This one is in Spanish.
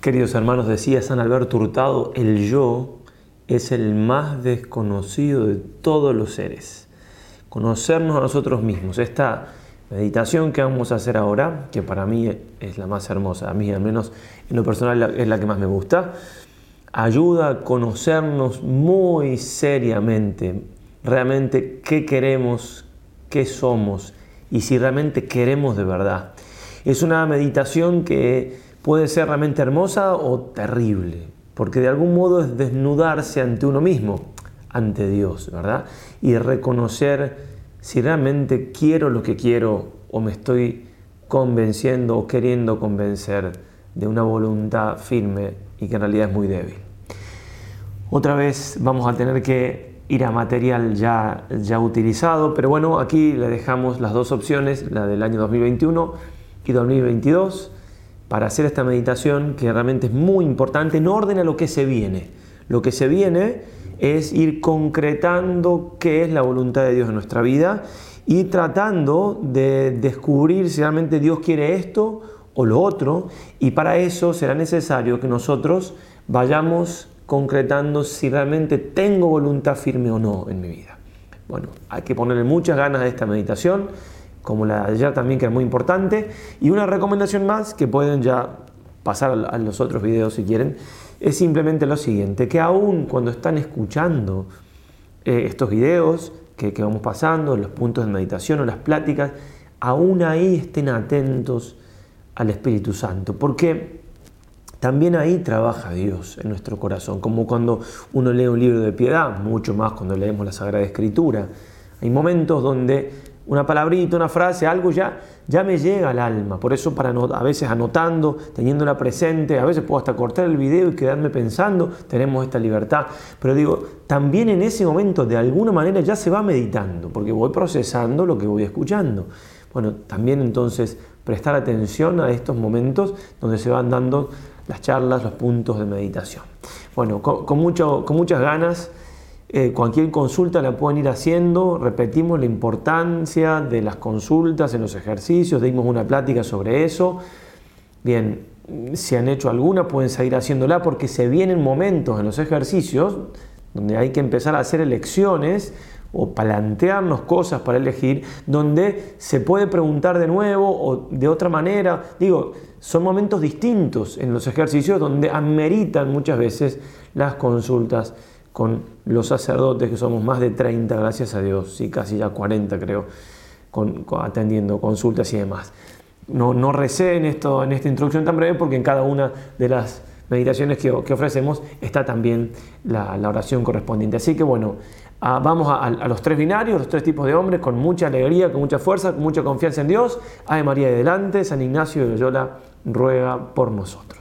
Queridos hermanos, decía San Alberto Hurtado, el yo es el más desconocido de todos los seres. Conocernos a nosotros mismos. Esta meditación que vamos a hacer ahora, que para mí es la más hermosa, a mí al menos en lo personal es la que más me gusta, ayuda a conocernos muy seriamente, realmente qué queremos, qué somos y si realmente queremos de verdad. Es una meditación que puede ser realmente hermosa o terrible, porque de algún modo es desnudarse ante uno mismo, ante Dios, ¿verdad? Y reconocer si realmente quiero lo que quiero o me estoy convenciendo o queriendo convencer de una voluntad firme y que en realidad es muy débil. Otra vez vamos a tener que ir a material ya, ya utilizado, pero bueno, aquí le dejamos las dos opciones, la del año 2021 y 2022 para hacer esta meditación que realmente es muy importante en orden a lo que se viene. Lo que se viene es ir concretando qué es la voluntad de Dios en nuestra vida y tratando de descubrir si realmente Dios quiere esto o lo otro y para eso será necesario que nosotros vayamos concretando si realmente tengo voluntad firme o no en mi vida. Bueno, hay que ponerle muchas ganas a esta meditación como la de ayer también, que es muy importante. Y una recomendación más, que pueden ya pasar a los otros videos si quieren, es simplemente lo siguiente, que aún cuando están escuchando eh, estos videos que, que vamos pasando, los puntos de meditación o las pláticas, aún ahí estén atentos al Espíritu Santo, porque también ahí trabaja Dios en nuestro corazón, como cuando uno lee un libro de piedad, mucho más cuando leemos la Sagrada Escritura. Hay momentos donde una palabrita, una frase, algo ya, ya me llega al alma. Por eso para a veces anotando, teniéndola presente, a veces puedo hasta cortar el video y quedarme pensando, tenemos esta libertad. Pero digo, también en ese momento de alguna manera ya se va meditando, porque voy procesando lo que voy escuchando. Bueno, también entonces prestar atención a estos momentos donde se van dando las charlas, los puntos de meditación. Bueno, con, mucho, con muchas ganas eh, cualquier consulta la pueden ir haciendo, repetimos la importancia de las consultas en los ejercicios, dimos una plática sobre eso. Bien, si han hecho alguna pueden seguir haciéndola porque se vienen momentos en los ejercicios donde hay que empezar a hacer elecciones o plantearnos cosas para elegir, donde se puede preguntar de nuevo o de otra manera. Digo, son momentos distintos en los ejercicios donde ameritan muchas veces las consultas con los sacerdotes, que somos más de 30, gracias a Dios, sí, casi ya 40 creo, atendiendo consultas y demás. No, no recé en, esto, en esta introducción tan breve porque en cada una de las meditaciones que, ofrecemos está también la, oración correspondiente. Así que bueno, ah, vamos a, a, los tres binarios, los tres tipos de hombres, con mucha alegría, con mucha fuerza, con mucha confianza en Dios. Ave María de delante, San Ignacio de Loyola ruega por nosotros.